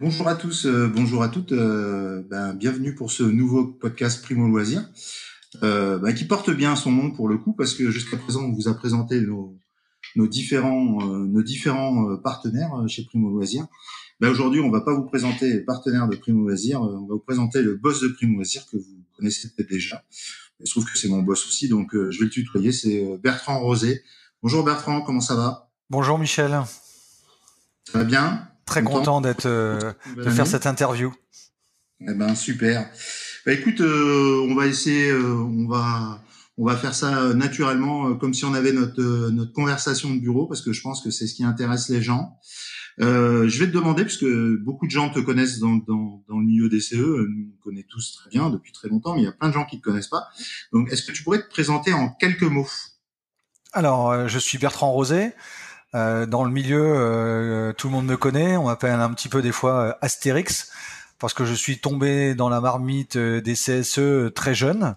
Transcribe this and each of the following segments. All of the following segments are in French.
Bonjour à tous, euh, bonjour à toutes. euh, ben, bienvenue pour ce nouveau podcast Primo Loisir, euh, ben, qui porte bien son nom pour le coup, parce que jusqu'à présent, on vous a présenté nos, nos différents, euh, nos différents partenaires chez Primo Loisir. Ben, Aujourd'hui, on va pas vous présenter les partenaires de Primo Loisir, euh, on va vous présenter le boss de Primo Loisir que vous connaissez peut-être déjà. Il se trouve que c'est mon boss aussi, donc euh, je vais le tutoyer, c'est Bertrand Rosé. Bonjour Bertrand, comment ça va? Bonjour Michel, Ça va bien? Très Content d'être euh, Bonne de faire cette interview. Eh ben super. Bah écoute, euh, on va essayer, euh, on va, on va faire ça euh, naturellement, euh, comme si on avait notre euh, notre conversation de bureau, parce que je pense que c'est ce qui intéresse les gens. Euh, je vais te demander, puisque beaucoup de gens te connaissent dans dans, dans le milieu des CE, nous on connaît tous très bien depuis très longtemps, mais il y a plein de gens qui te connaissent pas. Donc, est-ce que tu pourrais te présenter en quelques mots? Alors, je suis Bertrand Rosé. Euh, dans le milieu, euh, tout le monde me connaît. On m'appelle un petit peu des fois euh, Astérix parce que je suis tombé dans la marmite euh, des CSE très jeune.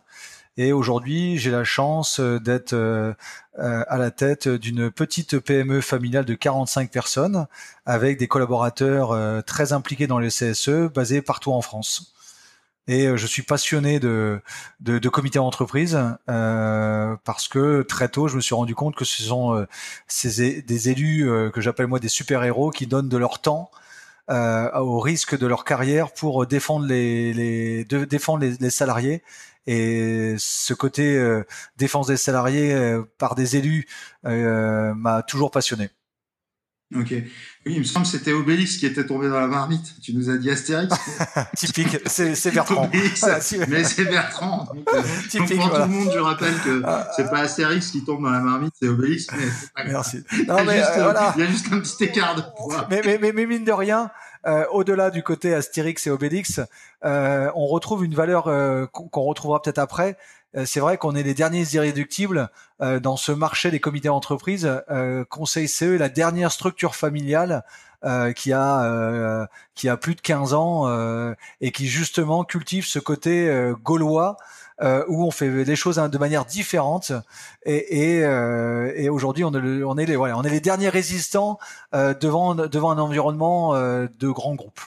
Et aujourd'hui, j'ai la chance euh, d'être euh, euh, à la tête d'une petite PME familiale de 45 personnes avec des collaborateurs euh, très impliqués dans les CSE basés partout en France. Et euh, je suis passionné de, de, comité d'entreprise euh, parce que très tôt, je me suis rendu compte que ce sont euh, ces, des élus que j'appelle moi des super-héros qui donnent de leur temps au risque de leur carrière pour défendre les, défendre les, salariés. Et ce côté défense des salariés par des élus m'a toujours passionné. Ok. Oui, il me semble que c'était Obélix qui était tombé dans la marmite. Tu nous as dit Astérix. Typique, c'est Bertrand. Obélix, Ah, mais c'est Bertrand. Donc, euh, Donc Typique, pour voilà. tout le monde, je rappelle que Ah, c'est pas Astérix qui tombe dans la marmite, c'est Obélix. Mais pas. Merci. Il y Non a mais juste, euh, voilà. il y a juste un petit écart de poids. mais, mais, mais, mais mine de rien, euh, au-delà du côté Astérix et Obélix, euh, on retrouve une valeur euh, qu'on retrouvera peut-être après. Euh, c'est vrai qu'on est les derniers irréductibles euh, dans ce marché des comités d'entreprise. Euh, Conseil CE est la dernière structure familiale euh, qui a euh, qui a plus de 15 ans euh, et qui justement cultive ce côté gaulois où on fait les choses hein, de manière différente et, et, et aujourd'hui on on est les voilà, on est les derniers résistants devant devant un environnement de grands groupes.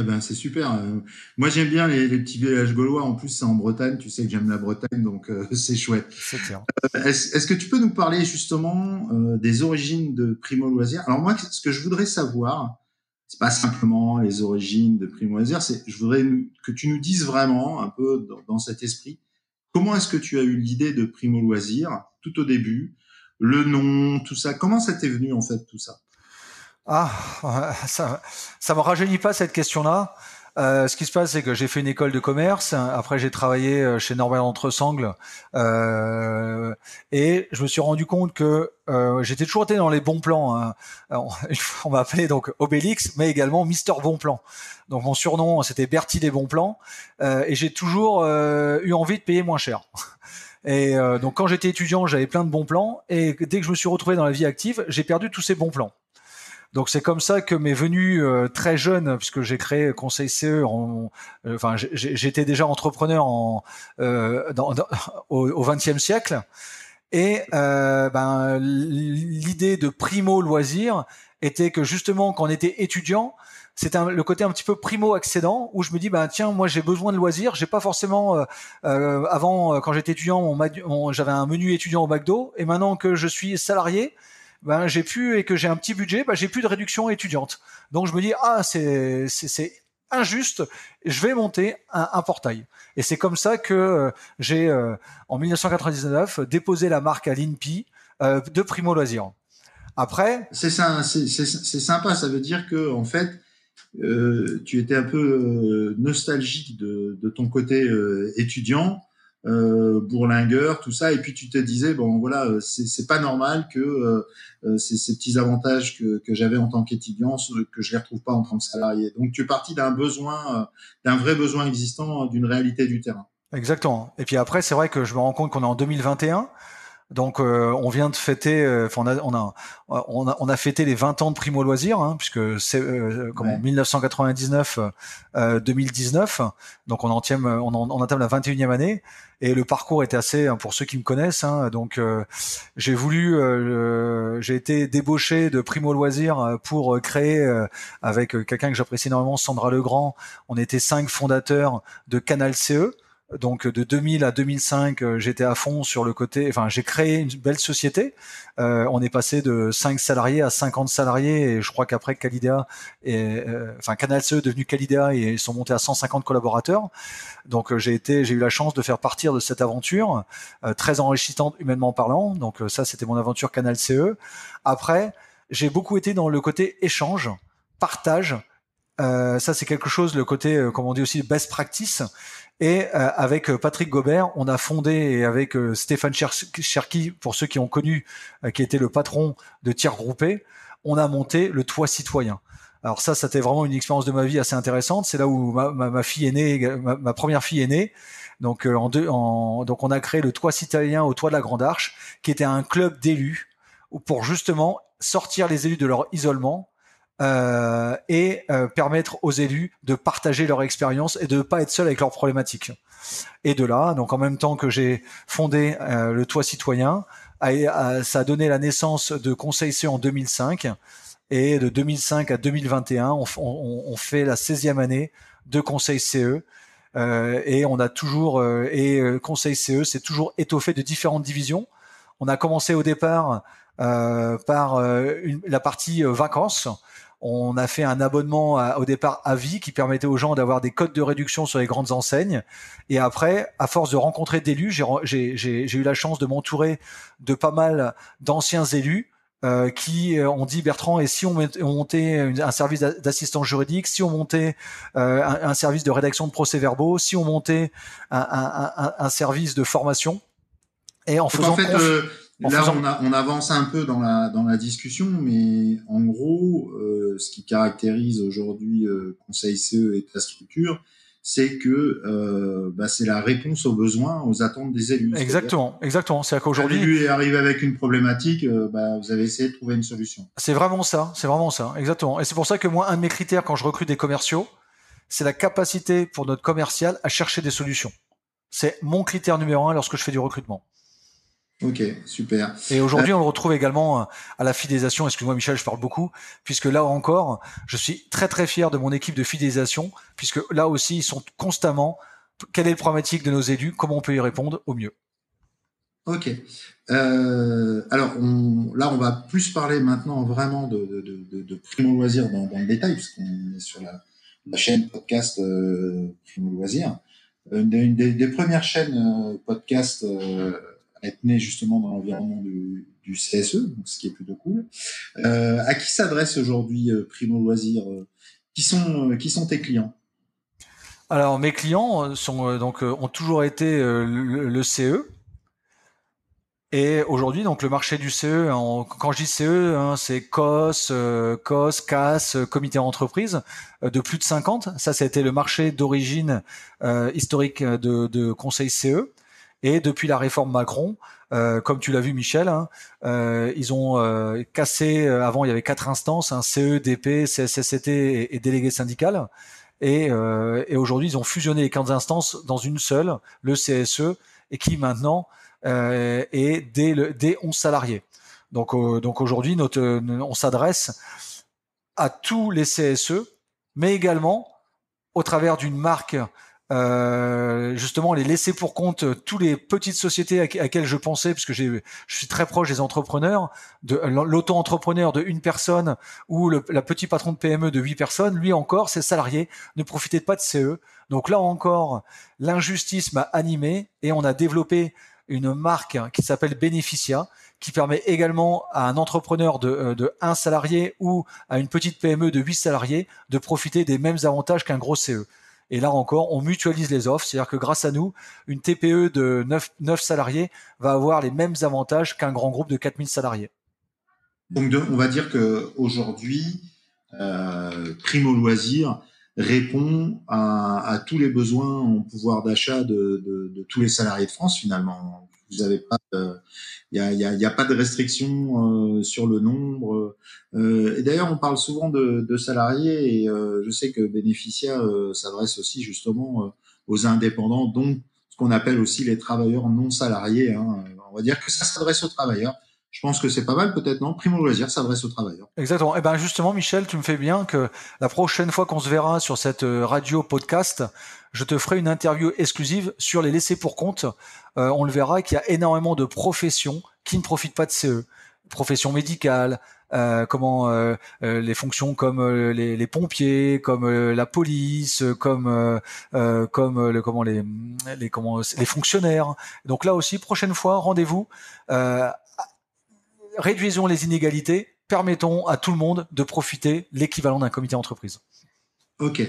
Eh ben, c'est super. Euh, Moi, j'aime bien les, les petits villages gaulois. En plus, c'est en Bretagne. Tu sais que j'aime la Bretagne, donc euh, c'est chouette. C'est clair. Euh, Est-ce est-ce que tu peux nous parler justement euh, des origines de Primo Loisir Alors moi, ce que je voudrais savoir, c'est pas simplement les origines de Primo Loisir, c'est je voudrais que tu nous dises vraiment un peu dans, dans cet esprit comment est-ce que tu as eu l'idée de Primo Loisir tout au début, le nom, tout ça. Comment ça t'est venu en fait tout ça? Ah, ça ça me rajeunit pas cette question-là. Euh, ce qui se passe, c'est que j'ai fait une école de commerce. Après, j'ai travaillé euh, chez Norbert Entresangles, euh, et je me suis rendu compte que euh, j'étais toujours été dans les bons plans. hein. Alors, on donc Obélix, mais également Mister Bon Plan. Donc mon surnom, c'était Bertie des bons plans, euh, et j'ai toujours eu envie de payer moins cher. Et donc quand j'étais étudiant, j'avais plein de bons plans, et dès que je me suis retrouvé dans la vie active, j'ai perdu tous ces bons plans. Donc c'est comme ça que m'est venu euh, très jeune, puisque j'ai créé Conseil CE. En, euh, enfin, j'étais déjà entrepreneur en, euh, dans, dans- au XXe siècle, et euh, ben, l'idée de primo loisir était que justement quand on était étudiant, un- le côté un petit peu primo accédant où je me dis ben tiens moi j'ai besoin de loisirs, j'ai pas forcément euh, euh, avant euh, quand j'étais étudiant j'avais un menu étudiant au McDo et maintenant que je suis salarié ben j'ai pu et que j'ai un petit budget, ben j'ai plus de réduction étudiante. Donc je me dis ah c'est c'est injuste, je vais monter un, un portail. Et c'est comme ça que euh, j'ai euh, en 1999 déposé la marque à l'INPI euh, de Primo Loisir. Après, C'est sympa. Ça veut dire que en fait, euh, tu étais un peu nostalgique de, de ton côté étudiant, euh, bourlingueur, tout ça, et puis tu te disais bon voilà, euh, c'est pas normal que euh, euh, ces, petits avantages que, que j'avais en tant qu'étudiant que je les retrouve pas en tant que salarié. Donc tu es parti d'un besoin, euh, d'un vrai besoin existant, euh, d'une réalité du terrain. Exactement. Et puis après, c'est vrai que je me rends compte qu'on est en 2021. Donc, euh, on vient de fêter, euh, on, a, on, a, on, a, on, a, fêté les 20 ans de Primo Loisir, hein, puisque c'est euh, comment 1999, 2019. Donc, on entame, on, on entame la 21e année. Et le parcours était assez, hein, pour ceux qui me connaissent. Hein, donc, j'ai voulu, j'ai été débauché de Primo Loisir pour créer, avec quelqu'un que j'apprécie énormément, Sandra Legrand. On était cinq fondateurs de Canal CE. Donc de 2000 à 2005, euh, j'étais à fond sur le côté. Enfin, j'ai créé une belle société. Euh, on est passé de 5 salariés à 50 salariés et je crois qu'après Calidea, et, euh, enfin Canal CE est devenu Calidea et ils sont montés à 150 collaborateurs. Donc j'ai été, j'ai eu la chance de faire partir de cette aventure très enrichissante humainement parlant. Donc ça, c'était mon aventure Canal CE. Après, j'ai beaucoup été dans le côté échange, partage. Ça, c'est quelque chose, le côté, comme on dit aussi, best practice. Et euh, avec euh, Patrick Gobert, on a fondé, et avec euh, Stéphane Cherki, pour ceux qui ont connu, qui était le patron de Tiers Groupé, on a monté le Toit Citoyen. Alors ça, c'était vraiment une expérience de ma vie assez intéressante. C'est là où ma, ma, fille est née, ma, première fille est née. Donc, en deux, en, donc on a créé le Toit Citoyen au Toit de la Grande Arche, qui était un club d'élus pour justement sortir les élus de leur isolement euh, et euh, permettre aux élus de partager leur expérience et de ne pas être seuls avec leurs problématiques. Et de là, donc en même temps que j'ai fondé euh, le Toit Citoyen, ça a donné la naissance de Conseil CE en 2005. Et de 2005 à 2021, on, on, on fait la 16e année de Conseil CE. Euh, et on a toujours et Conseil CE c'est toujours étoffé de différentes divisions. On a commencé au départ euh, par une, la partie vacances on a fait un abonnement au départ à vie qui permettait aux gens d'avoir des codes de réduction sur les grandes enseignes. Et après, à force de rencontrer d'élus, j'ai eu la chance de m'entourer de pas mal d'anciens élus euh, qui euh, ont dit Bertrand, et si on, montait un service d'assistance juridique, si on montait euh, un, service de rédaction de procès-verbaux, si on montait un, service de formation, et en faisant Là, on, avance un peu dans la, dans la discussion, mais en gros, euh, ce qui caractérise aujourd'hui euh, Conseil CE et ta structure, c'est que euh, bah, c'est la réponse aux besoins, aux attentes des élus. Exactement, exactement. C'est qu'aujourd'hui, l'élu est arrivé avec une problématique, bah, vous avez essayé de trouver une solution. C'est vraiment ça, c'est vraiment ça, exactement. Et c'est pour ça que moi, un de mes critères quand je recrute des commerciaux, c'est la capacité pour notre commercial à chercher des solutions. C'est mon critère numéro un lorsque je fais du recrutement. Ok, super. Et aujourd'hui, on le retrouve également euh, à la fidélisation. Excuse-moi, Michel, je parle beaucoup, puisque là encore, je suis très très fier de mon équipe de fidélisation, puisque là aussi, ils sont constamment. Quelle est le problématique de nos élus? Comment on peut y répondre au mieux? Ok. Euh, alors on, là, on va plus parler maintenant vraiment de, de, de, de Primo Loisir dans, dans, le détail, puisqu'on est sur la, la chaîne podcast euh, Primo Loisir. Une, une des, des, premières chaînes euh, podcast euh, être né justement dans l'environnement du, CSE, donc ce qui est plutôt cool. Euh, à qui s'adresse aujourd'hui euh, Primo Loisir euh, Qui sont qui sont tes clients? Alors mes clients sont donc ont toujours été le, CE. Et aujourd'hui, donc le marché du CE, quand je dis CE, hein, c'est COS, COS, CAS, comité d'entreprise, de plus de 50. Ça, c'était le marché d'origine historique de, de conseil CE. Et depuis la réforme Macron, euh, comme tu l'as vu Michel, hein, euh, ils ont euh, cassé, euh, avant il y avait quatre instances, un CE, DP, CSSCT et, et délégué syndical. Et, euh, et aujourd'hui, ils ont fusionné les quatre instances dans une seule, le CSE, et qui maintenant est dès, le, dès 11 salariés. Donc, donc aujourd'hui, notre, on s'adresse à tous les CSE, mais également au travers d'une marque euh, justement les laisser pour compte euh, toutes les petites sociétés à, laquelle je pensais, puisque je suis très proche des entrepreneurs, de l'auto-entrepreneur de une personne ou le la petit patron de PME de huit personnes, lui encore, ses salariés ne profitaient pas de CE. Donc là encore, l'injustice m'a animé et on a développé une marque qui s'appelle Beneficia, qui permet également à un entrepreneur de, euh, de un salarié ou à une petite PME de huit salariés de profiter des mêmes avantages qu'un gros CE. Et là encore, on mutualise les offres, c'est-à-dire que grâce à nous, une TPE de 9, 9 salariés va avoir les mêmes avantages qu'un grand groupe de 4000 salariés. Donc on va dire que aujourd'hui, euh, Primo Loisir répond à, tous les besoins en pouvoir d'achat de, tous les salariés de France finalement. Vous avez pas, il y a, y, a, y a, pas de restriction sur le nombre. et d'ailleurs, on parle souvent de, de salariés et je sais que Bénéficia s'adresse aussi justement aux indépendants, donc ce qu'on appelle aussi les travailleurs non salariés. Hein. On va dire que ça s'adresse aux travailleurs je pense que c'est pas mal, peut-être, non? Primo Loisir s'adresse aux travailleurs. Exactement. Et eh ben justement, Michel, tu me fais bien que la prochaine fois qu'on se verra sur cette euh, radio podcast, je te ferai une interview exclusive sur les laissés pour compte. Euh, on le verra qu'il y a énormément de professions qui ne profitent pas de CE. Professions médicales, euh, comment euh, euh les fonctions comme euh, les, les, pompiers, comme la police, comme comme le, comment les les comment les fonctionnaires. Donc là aussi, prochaine fois, rendez-vous réduisons les inégalités, permettons à tout le monde de profiter l'équivalent d'un comité d'entreprise. Ok,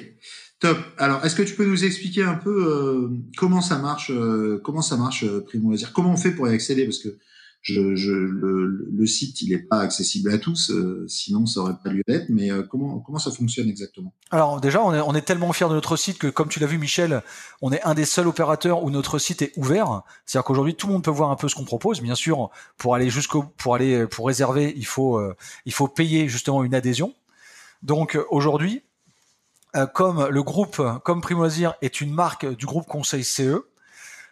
top. Alors, est-ce que tu peux nous expliquer un peu euh, comment ça marche, euh, comment ça marche euh, Primo Comment on fait pour y accéder? Parce que je, je, le, le, site, il n'est pas accessible à tous, euh, sinon ça aurait pas lieu d'être. Mais euh, comment comment ça fonctionne exactement? Alors déjà, on est, on est tellement fiers de notre site que, comme tu l'as vu, Michel, on est un des seuls opérateurs où notre site est ouvert. C'est-à-dire qu'aujourd'hui, tout le monde peut voir un peu ce qu'on propose. Bien sûr, pour aller jusqu'au pour aller pour réserver, il faut euh, il faut payer justement une adhésion. Donc aujourd'hui, comme le groupe, comme Primoisir est une marque du groupe Conseil CE,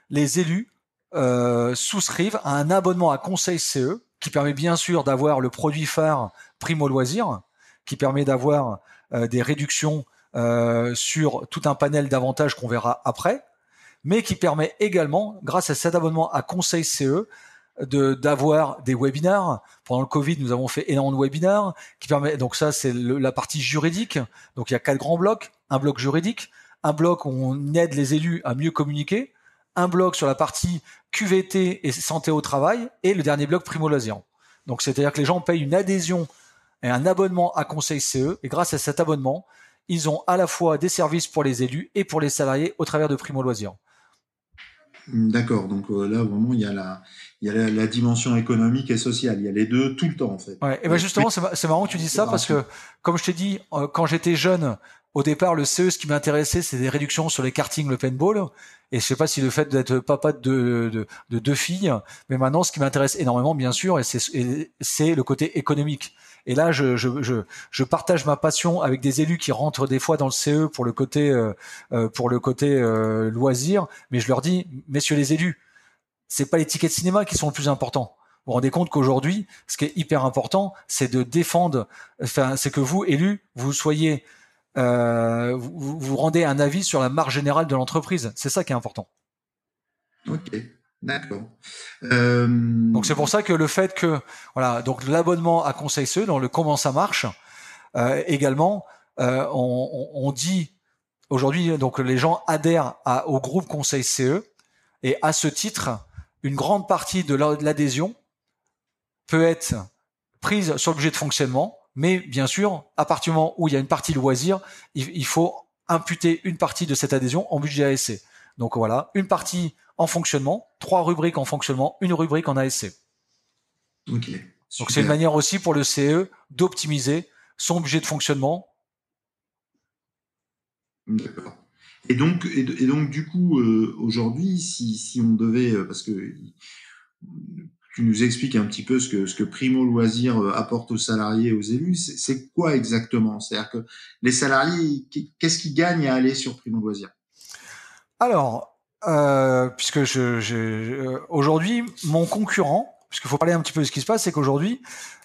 les élus euh, souscrivent à un abonnement à Conseil CE qui permet bien sûr d'avoir le produit phare Primo Loisir, qui permet d'avoir euh, des réductions euh, sur tout un panel d'avantages qu'on verra après, mais qui permet également, grâce à cet abonnement à Conseil CE, de d'avoir des webinaires. Pendant le Covid, nous avons fait énormément de webinaires qui permet donc ça c'est la partie juridique. Donc il y a quatre grands blocs, un bloc juridique, un bloc où on aide les élus à mieux communiquer, un bloc sur la partie QVT et santé au travail, et le dernier bloc Primo Loisir. Donc c'est-à-dire que les gens payent une adhésion et un abonnement à Conseil CE, et grâce à cet abonnement, ils ont à la fois des services pour les élus et pour les salariés au travers de Primo Loisir. D'accord, donc euh, là vraiment il y a la, il y a la, dimension économique et sociale, il y a les deux tout le temps en fait. Ouais, et ben justement c'est marrant que tu dis ça parce que comme je t'ai dit euh, quand j'étais jeune, au départ, le CE, ce qui m'intéressait, c'est des réductions sur les karting, le paintball. Et je sais pas si le fait d'être papa de, de, de, deux filles, mais maintenant, ce qui m'intéresse énormément, bien sûr, et c'est le côté économique. Et là, je, je, je, je, partage ma passion avec des élus qui rentrent des fois dans le CE pour le côté, euh, euh, pour le côté euh, loisir, mais je leur dis, messieurs les élus, c'est pas les tickets de cinéma qui sont le plus important. Vous vous rendez compte qu'aujourd'hui, ce qui est hyper important, c'est de défendre, enfin, c'est que vous, élus, vous soyez euh, vous, vous rendez un avis sur la marge générale de l'entreprise. C'est ça qui est important. Ok. D'accord. Euh... Donc c'est pour ça que le fait que voilà donc l'abonnement à Conseil CE dans le comment ça marche euh, également euh, on, on, dit aujourd'hui donc les gens adhèrent à, au groupe Conseil CE et à ce titre une grande partie de l'adhésion peut être prise sur le budget de fonctionnement mais bien sûr, à partir du moment où il y a une partie loisir, il, faut imputer une partie de cette adhésion en budget ASC. Donc voilà, une partie en fonctionnement, trois rubriques en fonctionnement, une rubrique en ASC. Ok. Donc c'est une manière aussi pour le CE d'optimiser son budget de fonctionnement. D'accord. Et donc, et, donc du coup, euh, aujourd'hui, si, si on devait, euh, parce que tu nous expliques un petit peu ce que, ce que Primo Loisir euh, apporte aux salariés et aux élus. C'est quoi exactement? C'est-à-dire que les salariés, qu'est-ce qu'ils gagnent à aller sur Primo Loisir? Alors, euh, puisque euh, aujourd'hui, mon concurrent, puisqu'il faut parler un petit peu de ce qui se passe, c'est qu'aujourd'hui,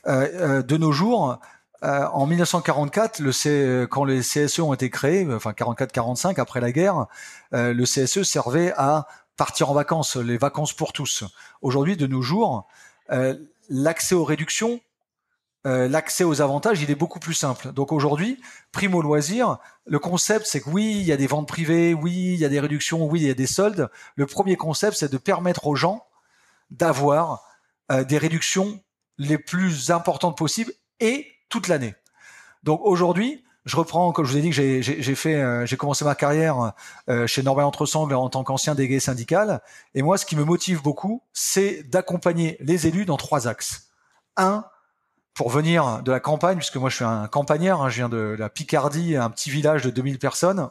de nos jours, en 1944, le C, quand les CSE ont été créés, enfin 44-45 après la guerre, le CSE servait à partir en vacances, les vacances pour tous. Aujourd'hui, de nos jours, euh, l'accès aux réductions, euh, l'accès aux avantages, il est beaucoup plus simple. Donc aujourd'hui, primo loisir, le concept, c'est que oui, il y a des ventes privées, oui, il y a des réductions, oui, il y a des soldes. Le premier concept, c'est de permettre aux gens d'avoir euh, des réductions les plus importantes possibles et toute l'année. Donc aujourd'hui, je reprends, comme je vous ai dit euh, j'ai commencé ma carrière euh, chez Norbert Entresangles en tant qu'ancien délégué syndical. Et moi, ce qui me motive beaucoup, c'est d'accompagner les élus dans trois axes. Un, pour venir de la campagne, puisque moi je suis un campagnard, hein, je viens de la Picardie, un petit village de 2000 personnes.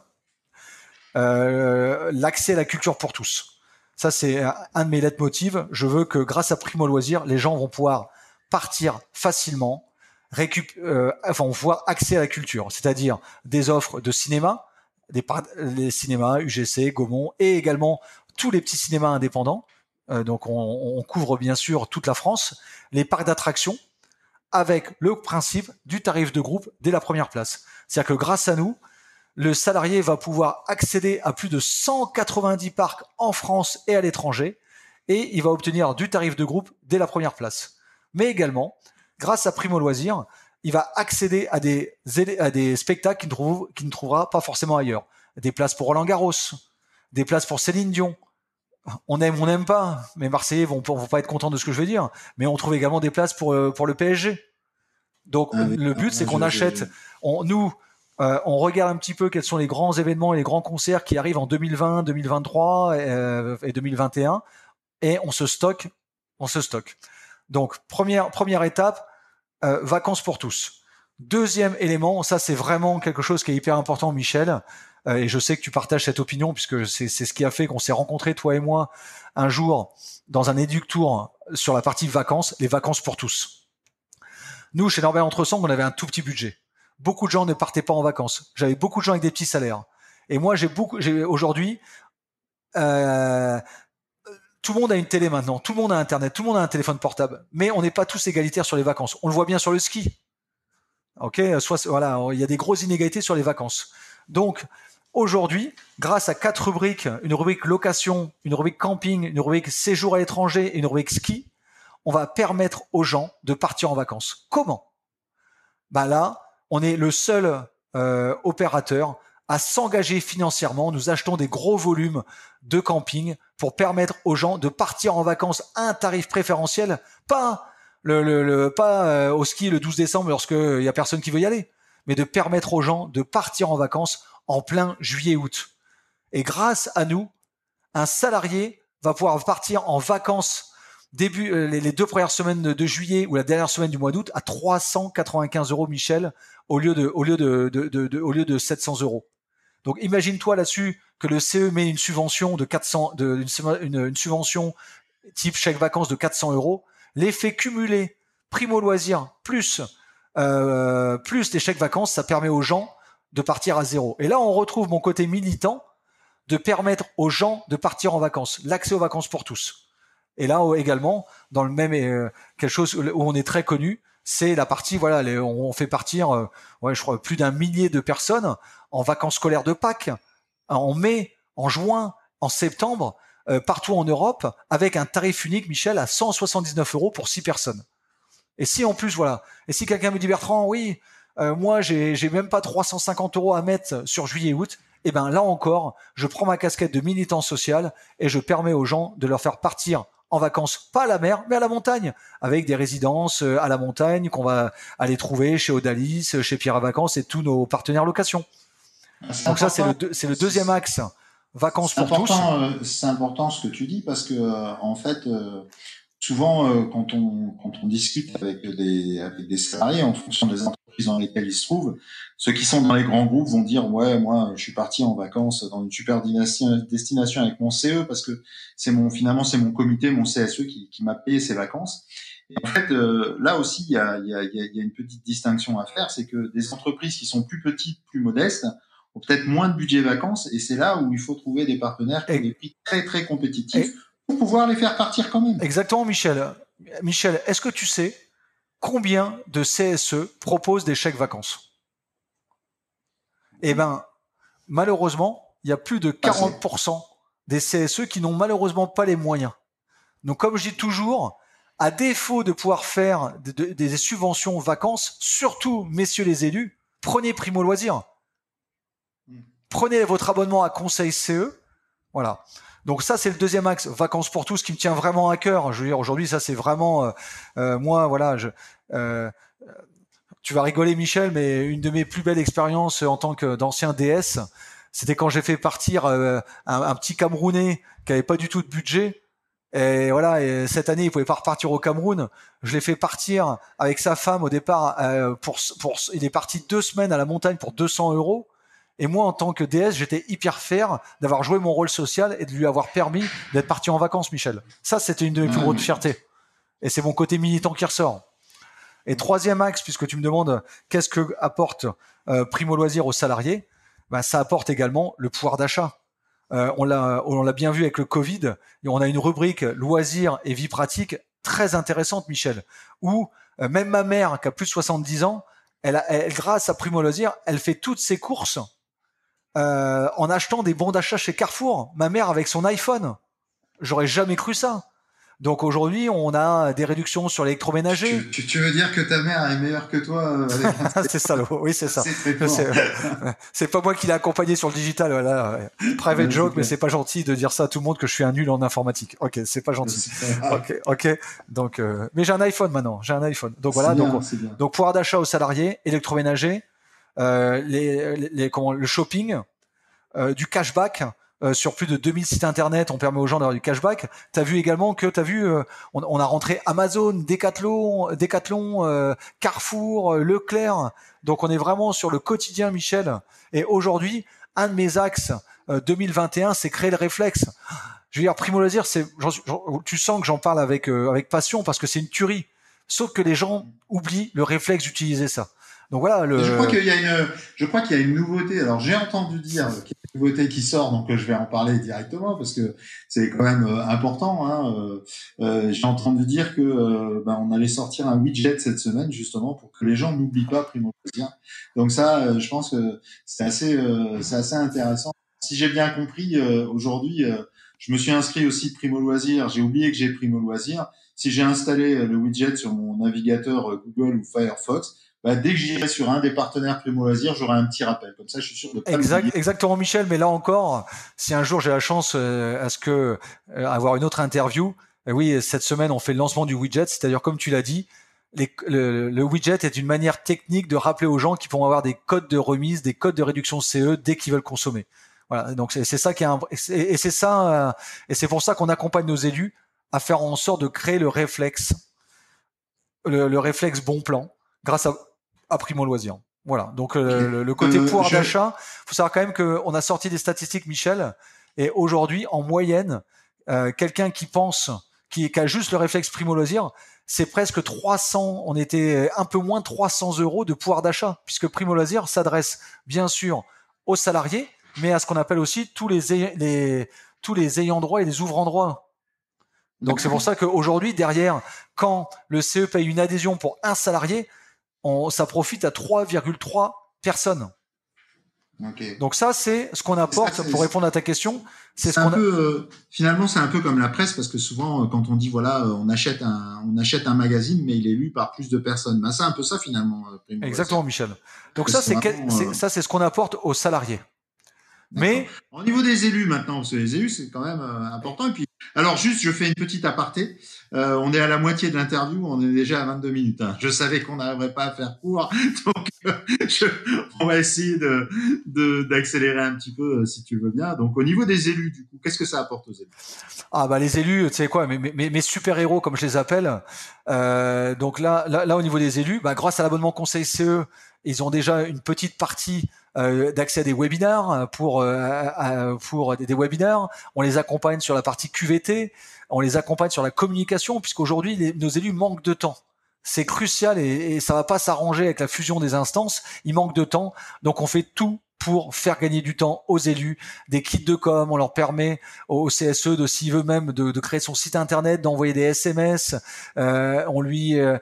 Euh, l'accès à la culture pour tous. Ça, c'est un de mes leitmotivs. Je veux que grâce à Primo Loisir, les gens vont pouvoir partir facilement, récup euh, enfin, pouvoir accès à la culture, c'est-à-dire des offres de cinéma, des les cinémas UGC, Gaumont, et également tous les petits cinémas indépendants. Euh, donc, on, on, couvre bien sûr toute la France, les parcs d'attractions, avec le principe du tarif de groupe dès la première place. C'est-à-dire que grâce à nous, le salarié va pouvoir accéder à plus de 190 parcs en France et à l'étranger, et il va obtenir du tarif de groupe dès la première place. Mais également, grâce à Primo Loisir, il va accéder à des, à des spectacles qu'il ne, trouve, ne trouvera pas forcément ailleurs. Des places pour Roland Garros, des places pour Céline Dion. On aime, on n'aime pas, mais Marseillais vont, vont pas être contents de ce que je vais dire. Mais on trouve également des places pour, euh, pour le PSG. Donc ah le but, c'est qu'on achète. On, nous, euh, on regarde un petit peu quels sont les grands événements et les grands concerts qui arrivent en 2020, 2023 euh, et 2021, et on se stocke, on se stocke. Donc première première étape, euh, vacances pour tous. Deuxième élément, ça c'est vraiment quelque chose qui est hyper important, Michel, et je sais que tu partages cette opinion puisque c'est ce qui a fait qu'on s'est rencontrés toi et moi un jour dans un éductour sur la partie vacances, les vacances pour tous. Nous, chez Norbert Entresang, on avait un tout petit budget beaucoup de gens ne partaient pas en vacances. J'avais beaucoup de gens avec des petits salaires. Et moi, j'ai beaucoup, aujourd'hui, euh, tout le monde a une télé maintenant, tout le monde a Internet, tout le monde a un téléphone portable, mais on n'est pas tous égalitaires sur les vacances. On le voit bien sur le ski. Ok, soit voilà, il y a des grosses inégalités sur les vacances. Donc aujourd'hui, grâce à quatre rubriques, une rubrique location, une rubrique camping, une rubrique séjour à l'étranger et une rubrique ski, on va permettre aux gens de partir en vacances. Comment? Bah là, on est le seul euh, opérateur à s'engager financièrement. Nous achetons des gros volumes de camping pour permettre aux gens de partir en vacances à un tarif préférentiel, pas le, pas euh, au ski le 12 décembre lorsqu'il y a personne qui veut y aller, mais de permettre aux gens de partir en vacances en plein juillet-août. Et grâce à nous, un salarié va pouvoir partir en vacances début euh, les, deux premières semaines de, juillet ou la dernière semaine du mois d'août à 395 euros Michel au lieu de au lieu de, de, au lieu de 700 euros. Donc imagine-toi là-dessus que le CE met une subvention de 400 de une, une, subvention type chèque vacances de 400 euros. L'effet cumulé primo loisir plus euh, plus des chèques vacances, ça permet aux gens de partir à zéro. Et là, on retrouve mon côté militant de permettre aux gens de partir en vacances, l'accès aux vacances pour tous. Et là également, dans le même euh, quelque chose où on est très connu, c'est la partie voilà, on fait partir, euh, ouais, je crois plus d'un millier de personnes en vacances scolaires de Pâques, en mai, en juin, en septembre, euh, partout en Europe, avec un tarif unique, Michel, à 179 euros pour six personnes. Et si en plus, voilà, et si quelqu'un me dit Bertrand, oui, moi j'ai même pas 350 euros à mettre sur juillet-août, et eh ben là encore, je prends ma casquette de militant social et je permets aux gens de leur faire partir en vacances, pas à la mer, mais à la montagne, avec des résidences euh, à la montagne qu'on va aller trouver chez Odalis, chez Pierre à Vacances et tous nos partenaires location. Donc ça, c'est le, deuxième axe, vacances pour tous. Euh, c'est important ce que tu dis parce que euh, en fait, souvent quand on quand on discute avec des avec des salariés en fonction des dans lesquels ils se trouvent. Ceux qui sont dans les grands groupes vont dire ouais moi je suis parti en vacances dans une super destination avec mon CE parce que c'est mon finalement c'est mon comité mon CSE qui, qui m'a payé ces vacances. Et en fait euh, là aussi il y a, y, a, y a une petite distinction à faire, c'est que des entreprises qui sont plus petites, plus modestes ont peut-être moins de budget vacances et c'est là où il faut trouver des partenaires qui ont des prix très très compétitifs pour pouvoir les faire partir quand même. Exactement Michel. Michel, est-ce que tu sais combien de CSE proposent des chèques vacances? Eh ben, malheureusement, il y a plus de 40% des CSE qui n'ont malheureusement pas les moyens. Donc, comme je dis toujours, à défaut de pouvoir faire des subventions vacances, surtout, messieurs les élus, prenez Primo Loisir. Prenez votre abonnement à Conseil CE. Voilà. Donc ça, c'est le deuxième axe, vacances pour tous, qui me tient vraiment à cœur. Je veux dire, aujourd'hui, ça, c'est vraiment euh, euh, moi, voilà. Je, euh, tu vas rigoler, Michel, mais une de mes plus belles expériences en tant que d'ancien DS, c'était quand j'ai fait partir un, un, petit Camerounais qui avait pas du tout de budget. Et voilà, et cette année, il pouvait pas repartir au Cameroun. Je l'ai fait partir avec sa femme au départ. pour, pour, il est parti deux semaines à la montagne pour 200 euros. Et moi, en tant que DS, j'étais hyper fier d'avoir joué mon rôle social et de lui avoir permis d'être parti en vacances, Michel. Ça, c'était une de mes plus grosses fiertés. Et c'est mon côté militant qui ressort. Et troisième axe, puisque tu me demandes qu'est-ce que apporte euh, Primo Loisir aux salariés, ben, ça apporte également le pouvoir d'achat. Euh, on l'a bien vu avec le Covid, et on a une rubrique loisirs et vie pratique très intéressante, Michel, où euh, même ma mère, qui a plus de 70 ans, elle, elle, grâce à Primo Loisir, elle fait toutes ses courses euh, en achetant des bons d'achat chez Carrefour. Ma mère avec son iPhone. J'aurais jamais cru ça. Donc aujourd'hui, on a des réductions sur l'électroménager. Tu, tu, veux dire que ta mère est meilleure que toi euh, C'est ça, oui, c'est ça. C'est pas moi qui l'ai accompagné sur le digital. Voilà. Private joke, mais c'est pas gentil de dire ça à tout le monde que je suis un nul en informatique. Ok, c'est pas gentil. Ok, ok. Donc, euh, mais j'ai un iPhone maintenant. J'ai un iPhone. Donc voilà. donc, donc pouvoir d'achat aux salariés, électroménager, euh, les, les, comment, le shopping, euh, du cashback euh, sur plus de 2000 sites internet, on permet aux gens d'avoir du cashback. Tu as vu également que tu as vu euh, on, a rentré Amazon, Decathlon, euh, Carrefour, Leclerc. Donc on est vraiment sur le quotidien Michel et aujourd'hui, un de mes axes 2021, c'est créer le réflexe. Je veux dire Primo Loisir, c'est tu sens que j'en parle avec avec passion parce que c'est une tuerie. Sauf que les gens oublient le réflexe d'utiliser ça. Donc voilà. Le... Je crois qu'il y a une, je crois qu'il y a une nouveauté. Alors j'ai entendu dire qu'il y a une nouveauté qui sort, donc je vais en parler directement parce que c'est quand même euh, important. Hein. Euh, euh, j'ai entendu dire que ben, on allait sortir un widget cette semaine justement pour que les gens n'oublient pas Primo Loisir. Donc ça, je pense que c'est assez, c'est assez intéressant. Si j'ai bien compris, aujourd'hui, je me suis inscrit aussi Primo Loisir. J'ai oublié que j'ai Primo Loisir. Si j'ai installé le widget sur mon navigateur Google ou Firefox, bah, dès que j'irai sur un des partenaires Primo Loisir, j'aurai un petit rappel. Comme ça, je suis sûr de pas exact, Exactement, Michel. Mais là encore, si un jour j'ai la chance euh, à ce que euh, avoir une autre interview, euh, oui, cette semaine on fait le lancement du widget, c'est-à-dire comme tu l'as dit, les, le, le, widget est une manière technique de rappeler aux gens qu'ils vont avoir des codes de remise, des codes de réduction CE dès qu'ils veulent consommer. Voilà. Donc c'est ça qui est un, et c'est ça et c'est pour ça qu'on accompagne nos élus à faire en sorte de créer le réflexe, le, le réflexe bon plan grâce à à Primo Loisir. Voilà. Donc euh, le, côté euh, pouvoir d'achat, faut savoir quand même qu'on a sorti des statistiques, Michel, et aujourd'hui, en moyenne, euh, quelqu'un qui pense, qui, qui, a juste le réflexe Primo Loisir, c'est presque 300, on était un peu moins de 300 euros de pouvoir d'achat, puisque Primo Loisir s'adresse bien sûr aux salariés, mais à ce qu'on appelle aussi tous les, les, tous les ayants droit et les ouvrants droit. Donc c'est pour ça qu'aujourd'hui, derrière, quand le CE paye une adhésion pour un salarié, ça profite à 3,3 personnes. Donc ça, c'est ce qu'on apporte pour répondre à ta question. C'est ce qu'on peu, euh, finalement, c'est un peu comme la presse parce que souvent, euh, quand on dit voilà, euh, on achète un, on achète un magazine, mais il est lu par plus de personnes. Ben, c'est un peu ça finalement. Exactement, Michel. Donc ça, c'est ça, c'est ce qu'on apporte aux salariés. Mais au niveau des élus maintenant, parce que les élus c'est quand même important. Et puis, alors juste, je fais une petite aparté. Euh, on est à la moitié de l'interview, on est déjà à 22 minutes. Hein. Je savais qu'on n'arriverait pas à faire court, donc euh, on va essayer de, d'accélérer un petit peu euh, si tu veux bien. Donc au niveau des élus, du coup, qu'est-ce que ça apporte aux élus? Ah bah les élus, tu sais quoi, mes, mes, super héros comme je les appelle. donc là, là, au niveau des élus, bah, grâce à l'abonnement Conseil CE, ils ont déjà une petite partie d'accès à des webinaires pour pour des, webinaires. On les accompagne sur la partie QVT on les accompagne sur la communication, puisqu'aujourd'hui, nos élus manquent de temps. C'est crucial et, et ça va pas s'arranger avec la fusion des instances. Il manque de temps, donc on fait tout pour faire gagner du temps aux élus, des kits de com, on leur permet au CSE de s'il veut même de, de, créer son site internet, d'envoyer des SMS. Euh, on lui, euh,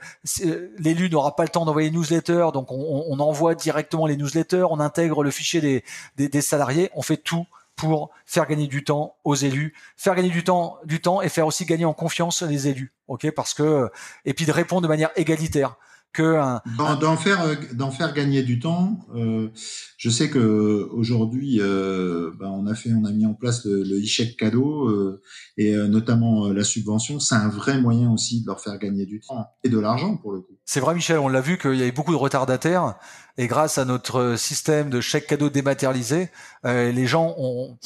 l'élu n'aura pas le temps d'envoyer une newsletter, donc on, envoie directement les newsletters, on intègre le fichier des, des, des salariés, on fait tout pour faire gagner du temps aux élus, faire gagner du temps, du temps et faire aussi gagner en confiance les élus, ok? Parce que et puis de répondre de manière égalitaire que d'en faire d'en faire gagner du temps. Euh, je sais que aujourd'hui, euh, ben, on a fait, on a mis en place le, le cadeau euh, et euh, notamment euh, la subvention. C'est un vrai moyen aussi de leur faire gagner du temps et de l'argent pour le coup. C'est vrai, Michel. On l'a vu qu'il y avait beaucoup de retardataires et grâce à notre système de chèque cadeau dématérialisé, les gens ont,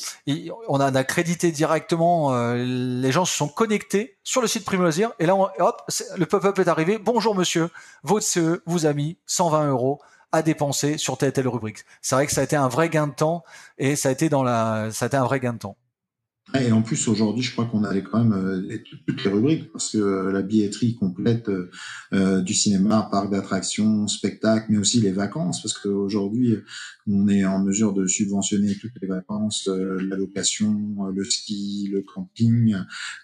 on a accrédité directement. les gens se sont connectés sur le site Primosir et là, hop, le pop-up est arrivé. Bonjour, monsieur. Votre CE vous a mis 120 euros à dépenser sur telle et telle rubrique. C'est vrai que ça a été un vrai gain de temps et ça a été dans la, ça a été un vrai gain de temps. Et en plus, aujourd'hui, je crois qu'on avait quand même euh, toutes les rubriques, parce que euh, la billetterie complète euh, du cinéma, parc d'attractions, spectacle, mais aussi les vacances, parce qu'aujourd'hui, on est en mesure de subventionner toutes les vacances, la location, le ski, le camping,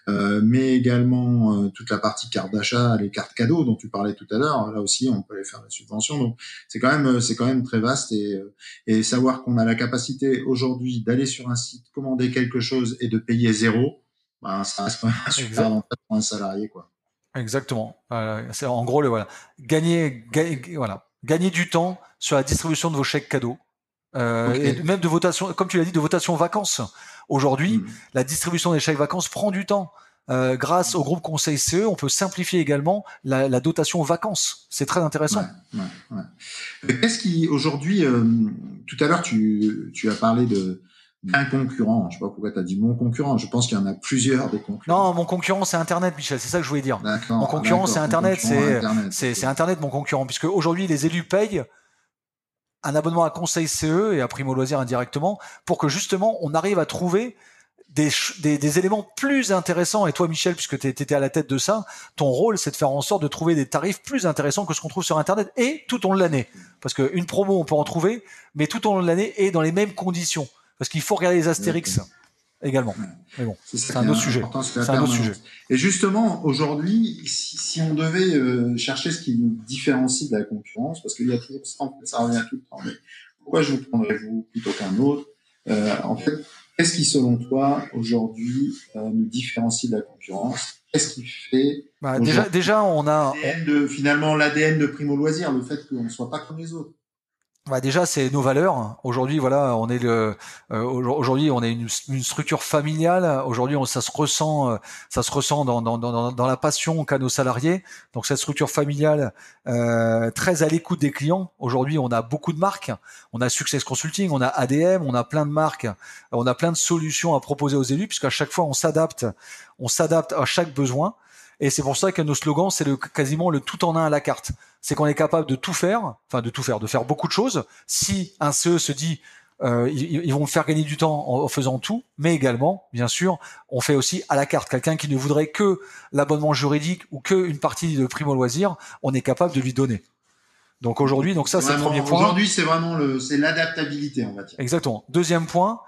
mais également toute la partie carte d'achat, les cartes cadeaux dont tu parlais tout à l'heure. Là aussi, on peut les faire la subvention. Donc, c'est quand même, c'est quand même très vaste et, et savoir qu'on a la capacité aujourd'hui d'aller sur un site, commander quelque chose et de payer zéro, ben, ça reste un super avantage pour un salarié. Quoi. Exactement. Euh, c'est en gros le voilà. Gagner, voilà. Gagner du temps sur la distribution de vos chèques cadeaux. Euh, et même de votation, comme tu l'as dit, de votation vacances. Aujourd'hui, hmm. la distribution des chèques vacances prend du temps. Euh, grâce au groupe Conseil CE, on peut simplifier également la, la dotation vacances. C'est très intéressant. Ouais, ouais, Qu'est-ce qui aujourd'hui, euh, tout à l'heure, tu, tu as parlé de, un concurrent. Je sais pas pourquoi tu as dit mon concurrent. Je pense qu'il y en a plusieurs des concurrents. Non, mon concurrent, c'est Internet, Michel. C'est ça que je voulais dire. Mon concurrent, c'est Internet. C'est, Internet, mon concurrent. Puisque aujourd'hui, les élus payent un abonnement à Conseil CE et à Primo Loisir indirectement pour que justement, on arrive à trouver des, des, des, éléments plus intéressants. Et toi, Michel, puisque tu étais à la tête de ça, ton rôle, c'est de faire en sorte de trouver des tarifs plus intéressants que ce qu'on trouve sur Internet et tout au long de l'année. Parce qu'une promo, on peut en trouver, mais tout au long de l'année et dans les mêmes conditions parce qu'il faut regarder les Astérix également. Mais bon, c'est un autre sujet. C'est un autre sujet. Et justement, aujourd'hui, si, on devait euh, chercher ce qui nous différencie de la concurrence, parce qu'il y a toujours ça, ça revient tout le temps, mais pourquoi je vous prendrais vous plutôt qu'un autre euh, En fait, qu'est-ce qui, selon toi, aujourd'hui, euh, nous différencie de la concurrence? Qu'est-ce qui fait bah, déjà, déjà, on a de, finalement l'ADN de Primo Loisir, le fait qu'on ne soit pas comme les autres? Bah déjà, c'est nos valeurs. Aujourd'hui, voilà, on est le. Euh, aujourd'hui, on est une, une, structure familiale. Aujourd'hui, ça se ressent, euh, ça se ressent dans, dans, dans, dans la passion qu'a nos salariés. Donc cette structure familiale, euh, très à l'écoute des clients. Aujourd'hui, on a beaucoup de marques. On a Success Consulting, on a ADM, on a plein de marques, on a plein de solutions à proposer aux élus, puisqu'à chaque fois, on s'adapte, on s'adapte à chaque besoin. Et c'est pour ça que nos slogans, c'est le, quasiment le tout en un à la carte. C'est qu'on est capable de tout faire, enfin de tout faire, de faire beaucoup de choses. Si un CE se dit, euh, ils, vont faire gagner du temps en, faisant tout, mais également, bien sûr, on fait aussi à la carte. Quelqu'un qui ne voudrait que l'abonnement juridique ou que une partie de primo loisir, on est capable de lui donner. Donc aujourd'hui, donc ça c'est le premier point. Aujourd'hui, c'est vraiment le, c'est l'adaptabilité, on va dire. Exactement. Deuxième point,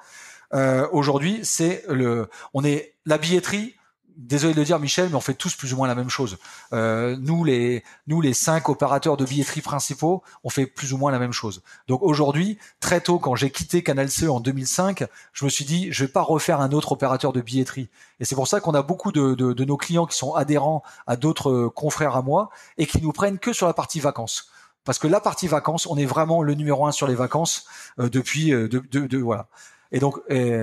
euh, aujourd'hui, c'est le, on est la billetterie désolé de le dire, Michel, mais on fait tous plus ou moins la même chose. Euh, nous, les nous les cinq opérateurs de billetterie principaux, on fait plus ou moins la même chose. Donc aujourd'hui, très tôt, quand j'ai quitté Canal CE en 2005, je me suis dit, je vais pas refaire un autre opérateur de billetterie. Et c'est pour ça qu'on a beaucoup de, de, nos clients qui sont adhérents à d'autres euh, confrères à moi et qui nous prennent que sur la partie vacances. Parce que la partie vacances, on est vraiment le numéro un sur les vacances euh, depuis euh, de, voilà. Et donc,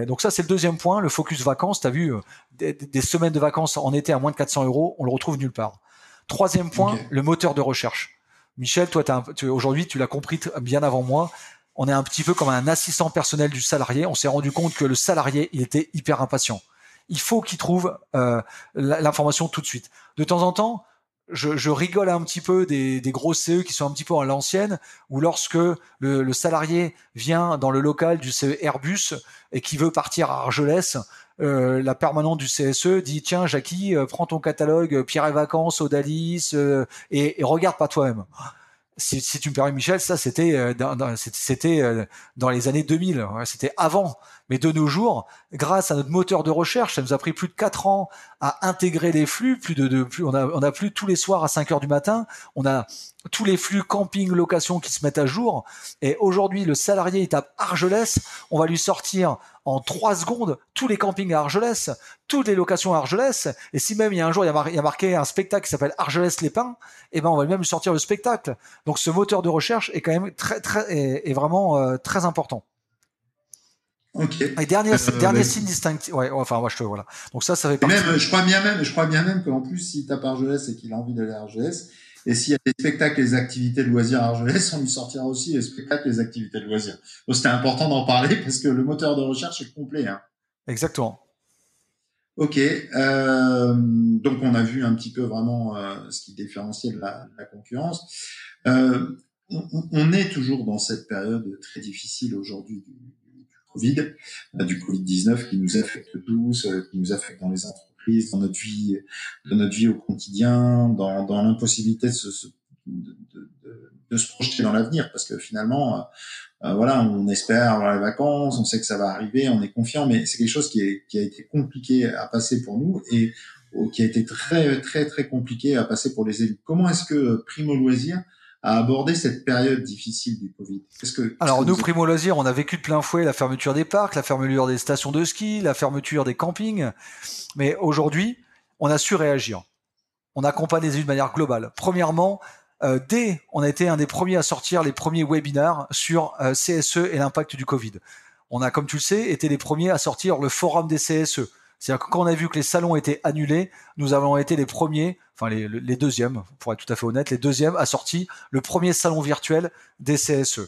donc ça, c'est le deuxième point, le focus vacances. Tu as vu euh, des, semaines de vacances en été à moins de 400 euros, on le retrouve nulle part. Troisième point, le moteur de recherche. Michel, toi, aujourd'hui, tu l'as compris bien avant moi. On est un petit peu comme un assistant personnel du salarié. On s'est rendu compte que le salarié, il était hyper impatient. Il faut qu'il trouve euh, l'information tout de suite. De temps en temps, je, je, rigole un petit peu des, des, gros CE qui sont un petit peu à l'ancienne, où lorsque le, le, salarié vient dans le local du CE Airbus et qui veut partir à Argelès, euh, la permanente du CSE dit tiens Jackie, euh, prends ton catalogue euh, Pierre et Vacances, Odalis euh, et, et, regarde pas toi-même. Si, si, tu me permets Michel, ça c'était c'était dans les années 2000, c'était avant. Mais de nos jours, grâce à notre moteur de recherche, ça nous a pris plus de quatre ans à intégrer les flux. Plus de, de plus, on a, on a plus tous les soirs à 5 heures du matin. On a tous les flux camping, location qui se mettent à jour. Et aujourd'hui, le salarié, il tape Argelès. On va lui sortir en trois secondes tous les campings à Argelès, toutes les locations à Argelès. Et si même il y a un jour, il y a, marqué un spectacle qui s'appelle Argelès les Pins, eh ben, on va même lui sortir le spectacle. Donc, ce moteur de recherche est quand même très, très, est, vraiment euh, très important. Ok. Et dernier, euh, dernier signe distinctif. Ouais, enfin, moi, je te, voilà. Donc ça, ça fait partie. Même, je crois bien même, je crois bien même qu'en plus, s'il tape Argelès et qu'il a envie d'aller à Argelès, et s'il y a des spectacles et des activités de loisirs à Argelès, on lui sortira aussi les spectacles et les activités de loisirs. Donc c'était important d'en parler parce que le moteur de recherche est complet. Hein. Exactement. Ok, euh, donc on a vu un petit peu vraiment euh, ce qui différenciait de la, de la concurrence. Euh, on, est toujours dans cette période très difficile aujourd'hui du, Du Covid-19 qui nous affecte tous, qui nous affecte dans les entreprises, dans notre vie, dans notre vie au quotidien, dans, dans l'impossibilité de se, de, de, de, se projeter dans l'avenir, parce que finalement, euh, voilà, on espère avoir les vacances, on sait que ça va arriver, on est confiant, mais c'est quelque chose qui, est, qui a été compliqué à passer pour nous et qui a été très très très compliqué à passer pour les élus. Comment est-ce que Primo Loisir a abordé cette période difficile du Covid que, Alors nous, Primo Loisir, on a vécu de plein fouet la fermeture des parcs, la fermeture des stations de ski, la fermeture des campings, mais aujourd'hui, on a su réagir. On accompagne les élus de manière globale. Premièrement, euh, dès, on a été un des premiers à sortir les premiers webinaires sur euh, CSE et l'impact du Covid. On a, comme tu le sais, été les premiers à sortir le forum des CSE. C'est-à-dire que quand on a vu que les salons étaient annulés, nous avons été les premiers, enfin les, deuxièmes, pour être tout à fait honnête, les deuxièmes à sortir le premier salon virtuel des CSE.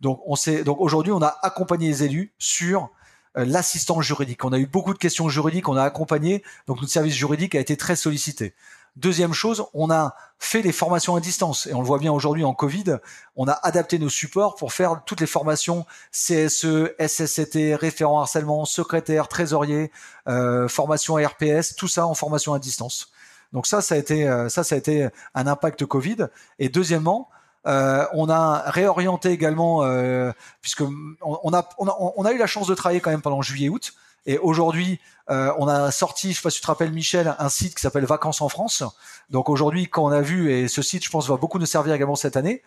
Donc, donc aujourd'hui, on a accompagné les élus sur euh, l'assistance juridique. On a eu beaucoup de questions juridiques, on a accompagné, donc notre service juridique a été très sollicité. Deuxième chose, on a fait les formations à distance et on le voit bien aujourd'hui en Covid, on a adapté nos supports pour faire toutes les formations CSE, SSCT, référent harcèlement, secrétaire, trésorier, euh, formation RPS, tout ça en formation à distance. Donc ça, ça a été euh, ça, ça a été un impact Covid. Et deuxièmement, euh, on a réorienté également, euh, puisque on a, on, a, on a eu la chance de travailler quand même pendant juillet-août. Et aujourd'hui, euh, on a sorti, je sais pas si tu te rappelles Michel, un site qui s'appelle Vacances en France. Donc aujourd'hui, quand on a vu, et ce site, je pense, va beaucoup nous servir également cette année,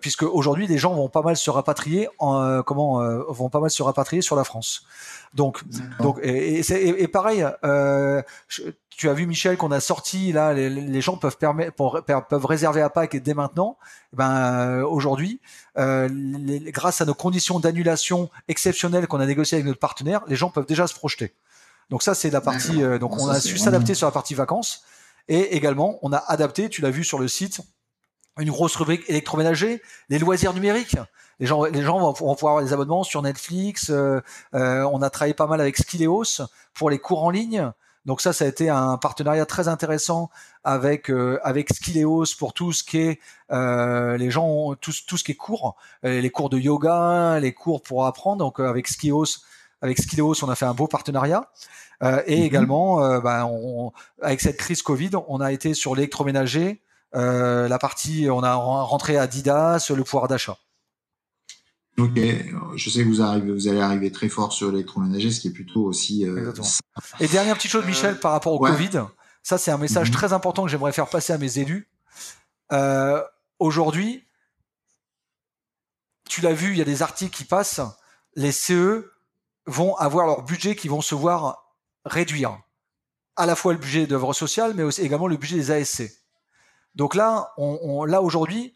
puisque aujourd'hui, les gens vont pas mal se rapatrier, en, euh, comment, euh, vont pas mal se rapatrier sur la France. Donc, donc, et, et, et pareil, je, tu as vu Michel qu'on a sorti là, les, les gens peuvent permettre, peuvent réserver à Pâques dès maintenant. Eh ben euh, aujourd'hui, euh, grâce à nos conditions d'annulation exceptionnelles qu'on a négociées avec notre partenaire, les gens peuvent déjà se projeter. Donc ça c'est la partie. Euh, donc on a su s'adapter sur la partie vacances et également on a adapté. Tu l'as vu sur le site, une grosse rubrique électroménager, les loisirs numériques. Les gens, les gens vont, pouvoir avoir des abonnements sur Netflix. Euh, euh, on a travaillé pas mal avec Skileos pour les cours en ligne. Donc ça, ça a été un partenariat très intéressant avec euh, avec Skileos pour tout ce qui est euh, les gens tout, tout ce qui est cours, euh, les cours de yoga, les cours pour apprendre. Donc avec Skileos, avec Skileos, on a fait un beau partenariat. Euh, et mm-hmm. également, bah, on, avec cette crise Covid, on a été sur l'électroménager, la partie, on a rentré Adidas, le pouvoir d'achat. Ok, je sais que vous, arrivez, vous allez arriver très fort sur l'électroménager, ce qui est plutôt aussi. Euh, Et dernière petite chose, Michel, par rapport au Covid, ça c'est un message mhm. très important que j'aimerais faire passer à mes élus. Euh, Aujourd'hui, tu l'as vu, il y a des articles qui passent, les CE vont avoir leur budget qui vont se voir réduire. À la fois le budget d'œuvres sociales, mais aussi également le budget des ASC. Donc là, on, on là aujourd'hui,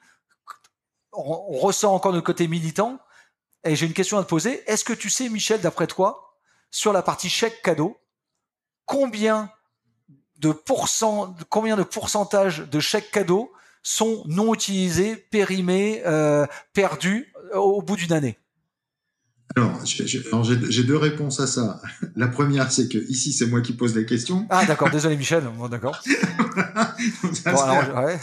on, on ressent encore notre côté militant et j'ai une question à te poser. Est-ce que tu sais, Michel, d'après toi, sur la partie chèque cadeau, combien de pourcent, combien de pourcentage de chèques cadeaux sont non utilisés, périmés, euh, perdus au bout d'une année? Alors, j'ai deux réponses à ça. La première, c'est que ici, c'est moi qui pose les questions. Ah, d'accord. Désolé, Michel. Bon, d'accord. bon, ouais.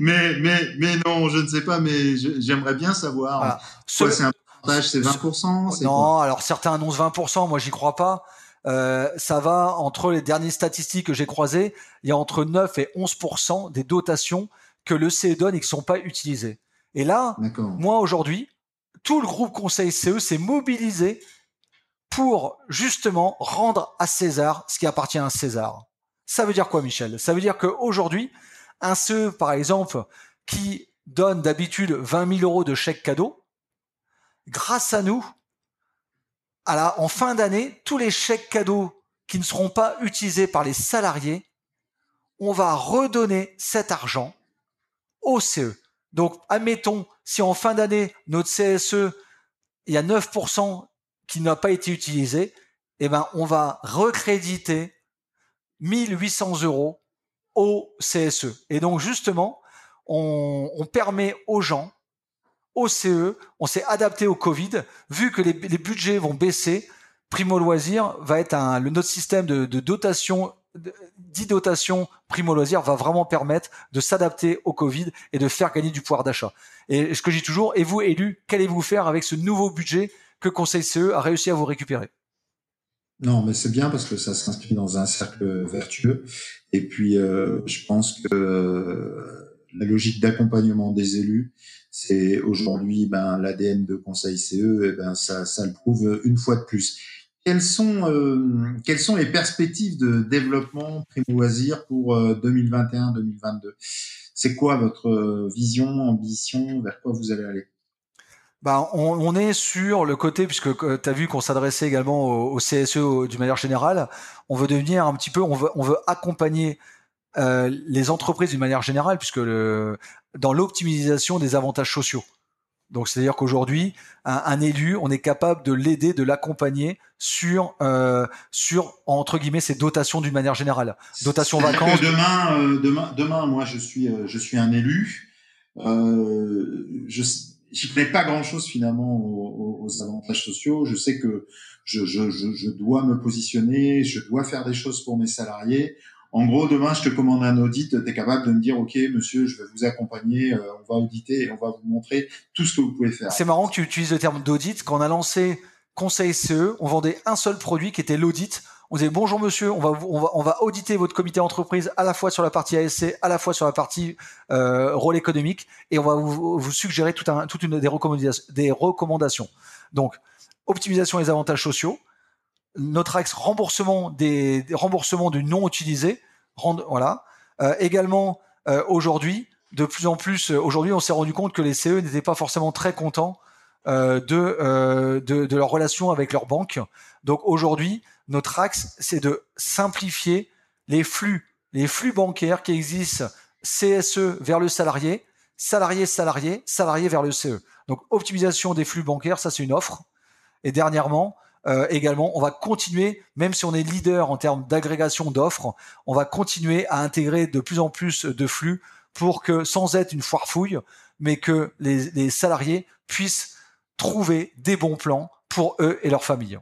Mais, mais, mais non, je ne sais pas. Mais j'aimerais bien savoir. C'est un c'est 20% Non, alors certains annoncent 20%, moi j'y crois pas. Euh, ça va entre les dernières statistiques que j'ai croisées, il y a entre 9 et 11% des dotations que le CE donne et qui sont pas utilisées. Et là, moi aujourd'hui, tout le groupe Conseil CE s'est mobilisé pour justement rendre à César ce qui appartient à César. Ça veut dire quoi, Michel? Ça veut dire qu'aujourd'hui, un CE, par exemple, qui donne d'habitude 20 000 euros de chèque cadeau, grâce à nous, à en fin d'année, tous les chèques cadeaux qui ne seront pas utilisés par les salariés, on va redonner cet argent au CE. Donc, admettons, si en fin d'année, notre CSE, il y a 9% qui n'a pas été utilisé, eh ben, on va recréditer 1800 euros au CSE. Et donc, justement, on, permet aux gens au CE, on s'est adapté au Covid, vu que les, budgets vont baisser, Primo Loisir va être un, le, notre système de, dotation dit dotation primo loisir va vraiment permettre de s'adapter au Covid et de faire gagner du pouvoir d'achat. Et ce que j'ai toujours, et vous élus, qu'allez-vous faire avec ce nouveau budget que Conseil CE a réussi à vous récupérer? Non, mais c'est bien parce que ça s'inscrit dans un cercle vertueux. Et puis, euh, je pense que euh, la logique d'accompagnement des élus, c'est aujourd'hui ben, l'ADN de Conseil CE, et ben ça, ça le prouve une fois de plus. Quelles sont, euh, quelles sont les perspectives de développement Primo Loisir pour 2021-2022 C'est quoi votre vision, ambition, vers quoi vous allez aller? Bah, on, est sur le côté, puisque tu as vu qu'on s'adressait également au, CSE d'une manière générale, on veut devenir un petit peu, on veut, on veut accompagner euh, les entreprises d'une manière générale, puisque le, dans l'optimisation des avantages sociaux. Donc c'est-à-dire qu'aujourd'hui, un, élu, on est capable de l'aider, de l'accompagner sur euh, sur entre guillemets ses dotations d'une manière générale. Dotation vacances. demain, euh, demain, demain, moi je suis je suis un élu. je j'y connais pas grand chose finalement aux, aux, avantages sociaux. Je sais que je, je, je, je, dois me positionner, je dois faire des choses pour mes salariés. En gros, demain, je te commande un audit, tu es capable de me dire, OK, monsieur, je vais vous accompagner, euh, on va auditer et on va vous montrer tout ce que vous pouvez faire. C'est marrant que tu utilises le terme d'audit. Quand on a lancé Conseil CE, on vendait un seul produit qui était l'audit. On disait bonjour monsieur, on va, on va, on va auditer votre comité entreprise à la fois sur la partie ASC, à la fois sur la partie euh, rôle économique, et on va vous, vous suggérer tout un, toute une des recommandations, des recommandations. Donc optimisation des avantages sociaux, notre axe remboursement des, des remboursements du non utilisé, voilà. Euh, également euh, aujourd'hui, de plus en plus, aujourd'hui, on s'est rendu compte que les CE n'étaient pas forcément très contents euh, de, euh, de, de, leur relation avec leur banque. Donc aujourd'hui, notre axe, c'est de simplifier les flux, les flux bancaires qui existent CSE vers le salarié, salarié, salarié, salarié vers le CE. Donc optimisation des flux bancaires, ça c'est une offre. Et dernièrement, euh, également, on va continuer, même si on est leader en termes d'agrégation d'offres, on va continuer à intégrer de plus en plus de flux pour que, sans être une foire fouille, mais que les, salariés puissent trouver des bons plans pour eux et leur famille.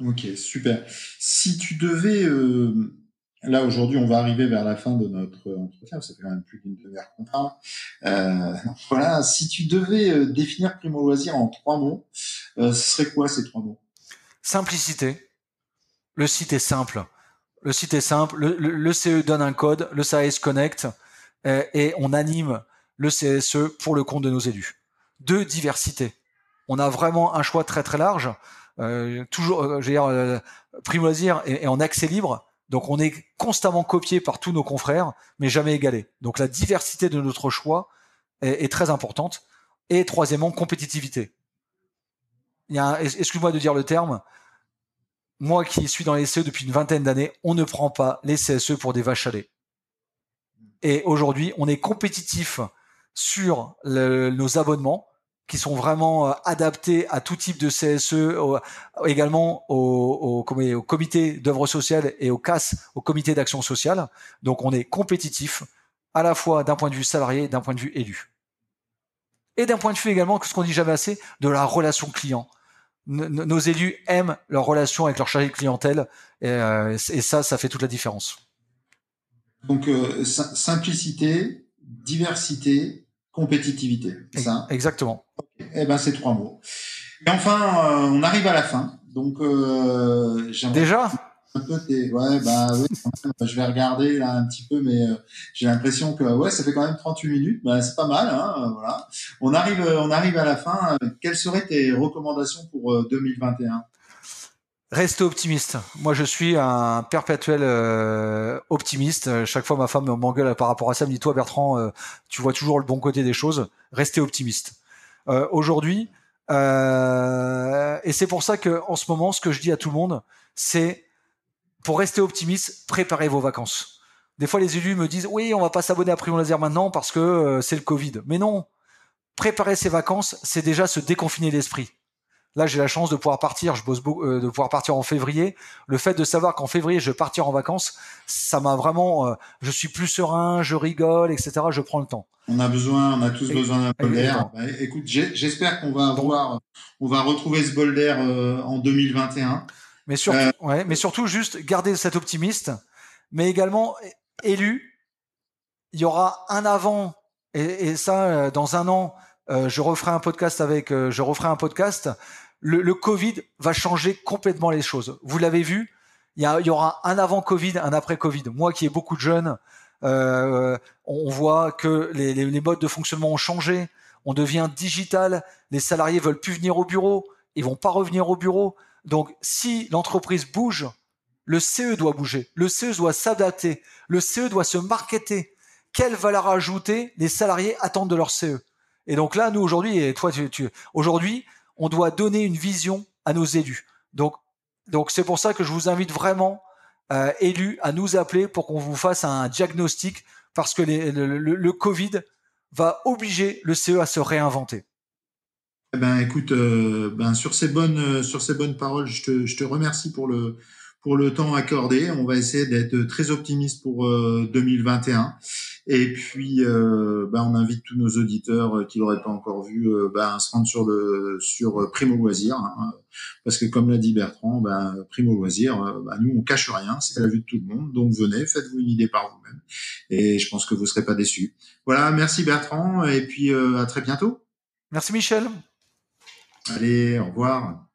Ok, super. Si tu devais, euh, là aujourd'hui, on va arriver vers la fin de notre entretien, ça fait quand même plus d'une demi-heure qu'on parle. Euh, voilà, si tu devais euh, définir Primo Loisir en trois mots, ce serait quoi ces trois mots? Simplicité. Le site est simple. Le site est simple. Le, CE donne un code, le CAS connecte et on anime le CSE pour le compte de nos élus. Deux, diversité on a vraiment un choix très très large. Euh, toujours, euh, je veux dire, euh, Prime Loisir est, en accès libre, donc on est constamment copié par tous nos confrères, mais jamais égalé. Donc la diversité de notre choix est, très importante. Et troisièmement, compétitivité. Excuse-moi de dire le terme, moi qui suis dans les CE depuis une vingtaine d'années, on ne prend pas les CSE pour des vaches à lait. Et aujourd'hui, on est compétitif sur nos abonnements qui sont vraiment euh, adaptés à tout type de CSE, également au, comité d'œuvre sociale et au CAS, au comité d'action sociale. Donc on est compétitif à la fois d'un point de vue salarié, d'un point de vue élu. Et d'un point de vue également, ce qu'on dit jamais assez, de la relation client. nos élus aiment leur relation avec leur chargé de clientèle et, euh, ça, ça fait toute la différence. Donc euh, simplicité, diversité, compétitivité, ça? Exactement. Eh ben, c'est trois mots. Et enfin, euh, on arrive à la fin. Donc, euh, déjà? Un peu ouais, bah oui, je vais regarder là un petit peu, mais euh, j'ai l'impression que ouais, ça fait quand même 38 minutes. Bah, c'est pas mal, hein, euh, voilà. On arrive, on arrive à la fin. Quelles seraient tes recommandations pour 2021 Restez optimiste. Moi, je suis un perpétuel euh, optimiste. Chaque fois, ma femme m'engueule par rapport à ça. Elle me dit, toi, Bertrand, euh, tu vois toujours le bon côté des choses. Restez optimiste. Euh, Aujourd'hui, euh, et c'est pour ça que, en ce moment, ce que je dis à tout le monde, c'est pour rester optimiste, préparez vos vacances. Des fois, les élus me disent, oui, on va pas s'abonner à Primo Laser maintenant parce que c'est le Covid. Mais non, préparer ses vacances, c'est déjà se déconfiner l'esprit. Là, j'ai la chance de pouvoir partir. Je bosse euh, de pouvoir partir en février. Le fait de savoir qu'en février, je vais partir en vacances, ça m'a vraiment. Euh, je suis plus serein, je rigole, etc. Je prends le temps. On a besoin, on a tous besoin d'un bol d'air. Bah, écoute, j'espère qu'on va avoir, on va retrouver ce bol d'air euh, en 2021. Mais surtout, ouais, mais surtout juste garder cet optimiste mais également élu. Il y aura un avant, et, ça, dans un an, je referai un podcast avec, je referai un podcast. Le, le, Covid va changer complètement les choses. Vous l'avez vu, il y, y, aura un avant Covid, un après Covid. Moi qui ai beaucoup de jeunes, euh, on voit que les, les, les, modes de fonctionnement ont changé. On devient digital. Les salariés veulent plus venir au bureau. Ils vont pas revenir au bureau. Donc, si l'entreprise bouge, le CE doit bouger. Le CE doit s'adapter. Le CE doit se marketer. Quelle valeur ajoutée les salariés attendent de leur CE Et donc là, nous aujourd'hui, et toi, tu, tu aujourd'hui, on doit donner une vision à nos élus. Donc, donc c'est pour ça que je vous invite vraiment euh, élus à nous appeler pour qu'on vous fasse un diagnostic parce que le, Covid va obliger le CE à se réinventer. Eh ben, écoute, euh, ben, sur ces bonnes, euh, sur ces bonnes paroles, je te, je te remercie pour le, pour le temps accordé. On va essayer d'être très optimiste pour 2021. Euh, Et puis, euh, bah, on invite tous nos auditeurs euh, qui l'auraient pas encore vu bah, à se rendre sur le sur Primo Loisir, hein, parce que comme l'a dit Bertrand, bah, Primo Loisir, bah, nous on cache rien, c'est à la vue de tout le monde. Donc venez, faites-vous une idée par vous-même, et je pense que vous serez pas déçus. Voilà, merci Bertrand, et puis à très bientôt. Merci Michel. Allez, au revoir.